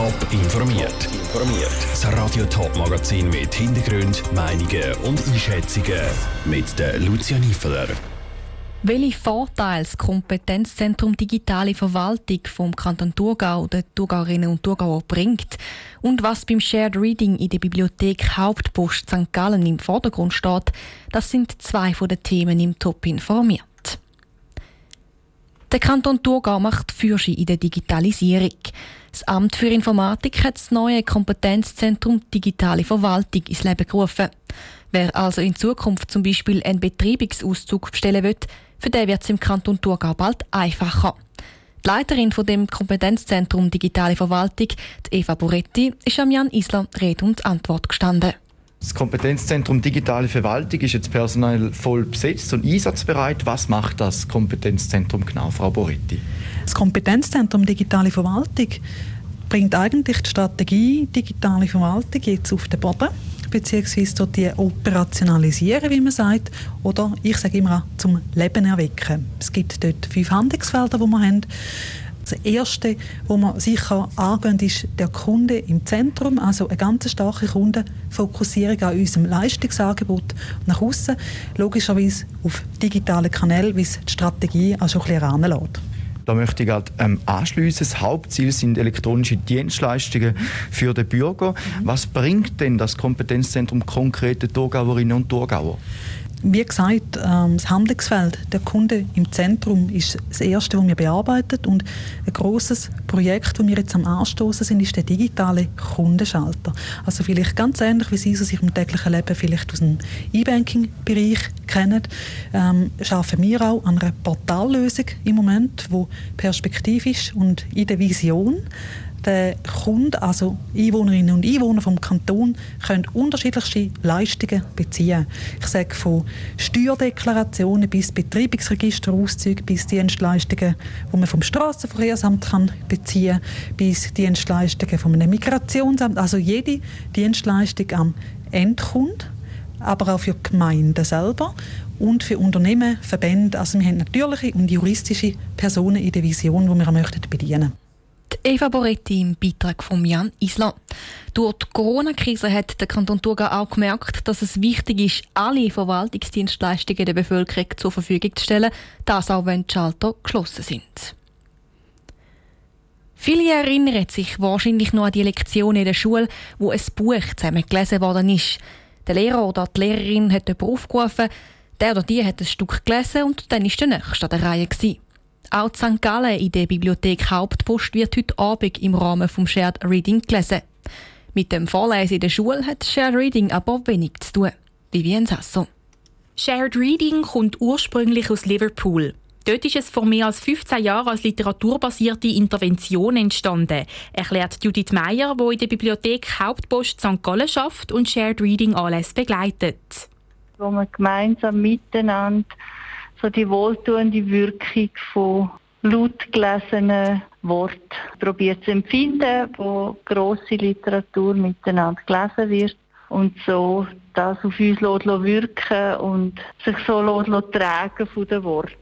Top informiert. Informiert. Das Radio Top Magazin mit Hintergrund, Meinungen und Einschätzungen mit der Lucia Niefeler. Welche Vorteile das Kompetenzzentrum Digitale Verwaltung vom Kanton Thurgau den Thurgauerinnen und Thurgauer bringt und was beim Shared Reading in der Bibliothek Hauptpost St. Gallen im Vordergrund steht, das sind zwei von den Themen im Top informiert. Der Kanton Thurgau macht Fürsche in der Digitalisierung. Das Amt für Informatik hat das neue Kompetenzzentrum Digitale Verwaltung ins Leben gerufen. Wer also in Zukunft zum Beispiel einen Betreibungsauszug bestellen will, für den wird es im Kanton Thurgau bald einfacher. Die Leiterin von dem Kompetenzzentrum Digitale Verwaltung, Eva Boretti, ist am Jan Isler Rede und Antwort gestanden. Das Kompetenzzentrum Digitale Verwaltung ist jetzt personell voll besetzt und einsatzbereit. Was macht das Kompetenzzentrum genau, Frau Boretti? Das Kompetenzzentrum Digitale Verwaltung bringt eigentlich die Strategie Digitale Verwaltung jetzt auf den Boden beziehungsweise die operationalisieren, wie man sagt, oder ich sage immer zum Leben erwecken. Es gibt dort fünf Handlungsfelder, die wir haben. Das erste, wo man sicher angehen, ist der Kunde im Zentrum, also eine ganz starke Kundenfokussierung an unserem Leistungsangebot nach außen, logischerweise auf digitalen Kanälen, wie es die Strategie auch schon ein bisschen anlässt. Da möchte ich halt, ähm, anschließen. Das Hauptziel sind elektronische Dienstleistungen für den Bürger. Was bringt denn das Kompetenzzentrum konkret den Thurgauerinnen und Thurgauer? Wie gesagt, ähm, das Handlungsfeld der Kunde im Zentrum ist das erste, das wir bearbeiten. Und ein großes Projekt, das wir jetzt am Anstoßen sind, ist der digitale Kundenschalter. Also vielleicht ganz ähnlich, wie Sie es aus Ihrem täglichen Leben vielleicht aus dem E-Banking-Bereich kennen, ähm, schaffen wir auch an einer Portallösung im Moment, wo perspektivisch und in der Vision der Kunde, also Einwohnerinnen und Einwohner vom Kanton, können unterschiedlichste Leistungen beziehen. Ich sage von Steuerdeklarationen bis Betreibungsregisterauszüge bis Dienstleistungen, die man vom Straßenverkehrsamt kann beziehen, bis Dienstleistungen einem Migrationsamt. Also jede Dienstleistung am Endkunden, aber auch für die Gemeinden selber und für Unternehmen, Verbände. Also wir haben natürliche und juristische Personen in der Vision, die wir möchten bedienen Eva Boretti im Beitrag von Jan Isler. Durch die Corona-Krise hat der Kanton Thurgau auch gemerkt, dass es wichtig ist, alle Verwaltungsdienstleistungen der Bevölkerung zur Verfügung zu stellen, das auch wenn die Schalter geschlossen sind. Viele erinnern sich wahrscheinlich noch an die Lektion in der Schule, wo ein Buch zusammen gelesen worden ist. Der Lehrer oder die Lehrerin hat jemanden aufgerufen, der oder die hat ein Stück gelesen und dann war der Nächste an der Reihe. Gewesen. Auch in St. Gallen in der Bibliothek Hauptpost wird heute Abend im Rahmen vom Shared Reading gelesen. Mit dem Vorlesen in der Schule hat Shared Reading aber wenig zu tun. Vivian Sasso. Shared Reading kommt ursprünglich aus Liverpool. Dort ist es vor mehr als 15 Jahren als literaturbasierte Intervention entstanden, erklärt Judith Meyer, die in der Bibliothek Hauptpost St. Gallen schafft und Shared Reading Anlässe begleitet. Wo man gemeinsam miteinander so die wohltuende Wirkung von laut gelesenen Worten probiert zu empfinden, wo grosse Literatur miteinander gelesen wird und so das auf uns wirken und sich so tragen von den Worten.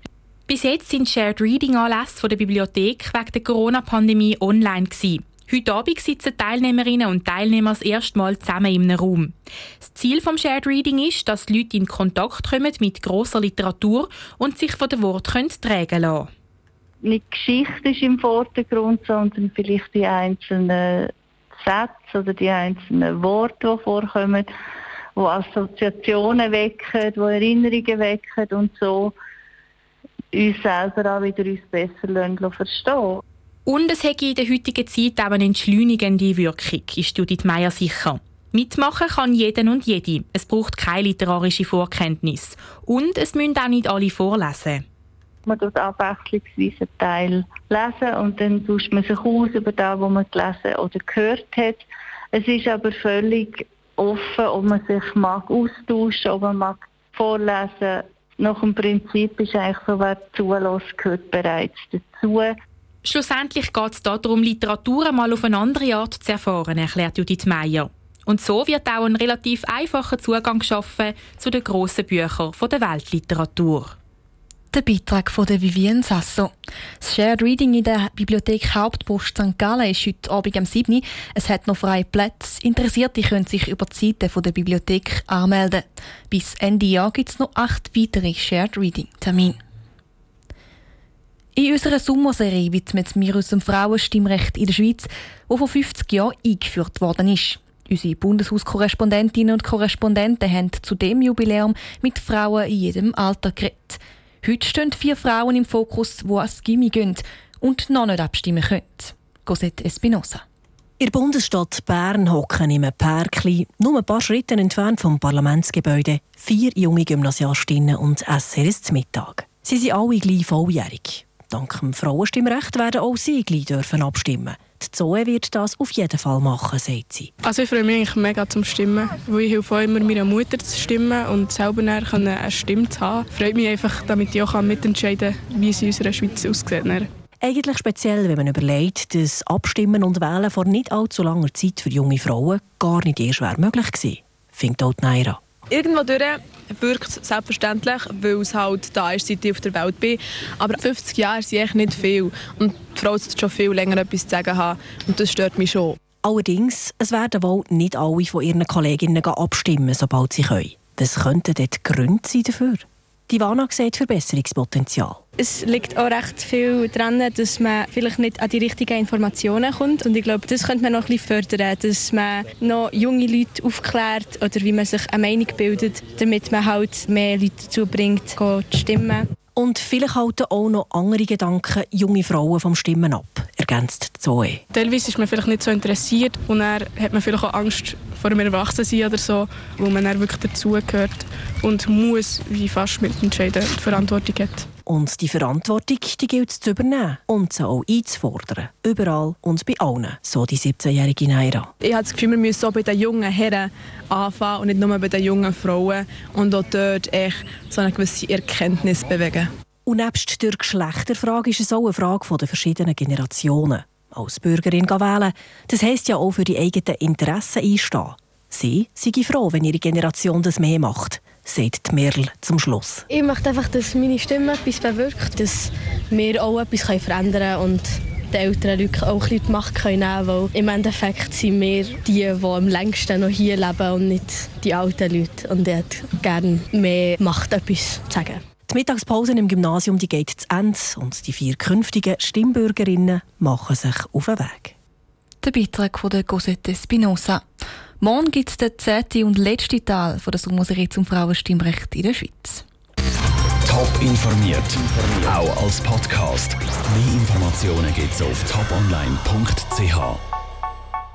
Bis jetzt sind Shared Reading Anlässe der Bibliothek wegen der Corona-Pandemie online. Heute Abend sitzen Teilnehmerinnen und Teilnehmer das erste Mal zusammen in einem Raum. Das Ziel des Shared Reading ist, dass die Leute in Kontakt kommen mit grosser Literatur und sich von den Worten tragen lassen Nicht Geschichte ist im Vordergrund, sondern vielleicht die einzelnen Sätze oder die einzelnen Worte, die vorkommen, die Assoziationen wecken, die Erinnerungen wecken und so uns selber auch wieder uns besser verstehen und es hätte in der heutigen Zeit auch eine entschleunigende Wirkung, ist Judith Meyer sicher. Mitmachen kann jeder und jede. Es braucht keine literarische Vorkenntnis. Und es müssen auch nicht alle vorlesen. Man tut abwechslungsweise Teil lesen und dann tauscht man sich aus über das, was man gelesen oder gehört hat. Es ist aber völlig offen, ob man sich mag austauschen, ob man mag vorlesen. Nach dem Prinzip ist eigentlich so, wer zulässt, gehört bereits dazu. Schlussendlich geht es darum, Literatur mal auf eine andere Art zu erfahren, erklärt Judith Meyer. Und so wird auch ein relativ einfacher Zugang geschaffen zu den grossen Büchern der Weltliteratur. Der Beitrag von der Vivienne Sasso. Das Shared Reading in der Bibliothek Hauptpost St. Gallen ist heute Abend am 7. Es hat noch freie Plätze. Interessierte können sich über die Seite der Bibliothek anmelden. Bis Ende Jahr gibt es noch acht weitere Shared Reading Termine. In unserer Sommerserie widmet wir uns dem Frauenstimmrecht in der Schweiz, das vor 50 Jahren eingeführt worden ist. Unsere Bundeshauskorrespondentinnen und Korrespondenten haben zu dem Jubiläum mit Frauen in jedem Alter geredet. Heute stehen vier Frauen im Fokus, die ans Gimmi gehen und noch nicht abstimmen können. Cosette Espinosa. In der Bundesstadt Bern hocken im Pärkli, nur ein paar Schritte entfernt vom Parlamentsgebäude, vier junge Gymnasiastinnen und essen ihr Mittag. Sie sind alle gleich volljährig. Dank dem Frauenstimmrecht werden auch sie gleich dürfen abstimmen. Die Zoe wird das auf jeden Fall machen, sagt sie. Also ich freue mich eigentlich mega zum Stimmen, weil ich helfe auch immer meiner Mutter zu stimmen und selber eine Stimme zu haben. Freut mich einfach, damit ich auch mitentscheiden kann, wie es in unserer Schweiz aussieht. Eigentlich speziell, wenn man überlegt, dass Abstimmen und Wählen vor nicht allzu langer Zeit für junge Frauen gar nicht erst möglich war, findet auch Naira. Irgendwo durch wirkt es selbstverständlich, weil es halt da ist, seit ich auf der Welt bin. Aber 50 Jahre sind echt nicht viel. Und die Frau sollte schon viel länger etwas zu sagen haben. Und das stört mich schon. Allerdings, es werden wohl nicht alle von ihren Kolleginnen abstimmen, sobald sie können. Das könnten dort Gründe sein dafür. Divana sieht Verbesserungspotenzial. Es liegt auch recht viel daran, dass man vielleicht nicht an die richtigen Informationen kommt. Und ich glaube, das könnte man noch ein bisschen fördern, dass man noch junge Leute aufklärt oder wie man sich eine Meinung bildet, damit man halt mehr Leute dazu bringt, zu stimmen. Und vielleicht halten auch noch andere Gedanken junge Frauen vom Stimmen ab, ergänzt Zoe. Teilweise ist man vielleicht nicht so interessiert und dann hat man vielleicht auch Angst vor dem Erwachsensein oder so, wo man dann wirklich dazugehört und muss wie fast mitentscheiden die Verantwortung hat. Und die Verantwortung die gilt es zu übernehmen und sie auch einzufordern. Überall und bei allen, so die 17-jährige Naira. Ich habe das Gefühl, wir müssen auch bei den jungen Herren anfangen und nicht nur bei den jungen Frauen. Und auch dort echt so eine gewisse Erkenntnis bewegen. Und nebst der Geschlechterfrage ist es auch eine Frage der verschiedenen Generationen. Als Bürgerin wählen, das heisst ja auch für die eigenen Interessen einstehen. Sie sind froh, wenn ihre Generation das mehr macht sagt Merl zum Schluss. Ich möchte einfach, dass meine Stimme etwas bewirkt, dass wir auch etwas verändern können und die älteren Leute auch ein die Macht nehmen können, weil im Endeffekt sind wir die, die am längsten noch hier leben und nicht die alten Leute. Und ich hätte gerne mehr Macht, etwas zu sagen. Die Mittagspause im Gymnasium die geht zu Ende und die vier künftigen Stimmbürgerinnen machen sich auf den Weg. Der Beitrag von der Cosette Spinoza. Morgen gibt es den zehnten und letzten Teil von der Sommerserie zum Frauenstimmrecht in der Schweiz. Top informiert, auch als Podcast. Mehr Informationen gibt es auf toponline.ch.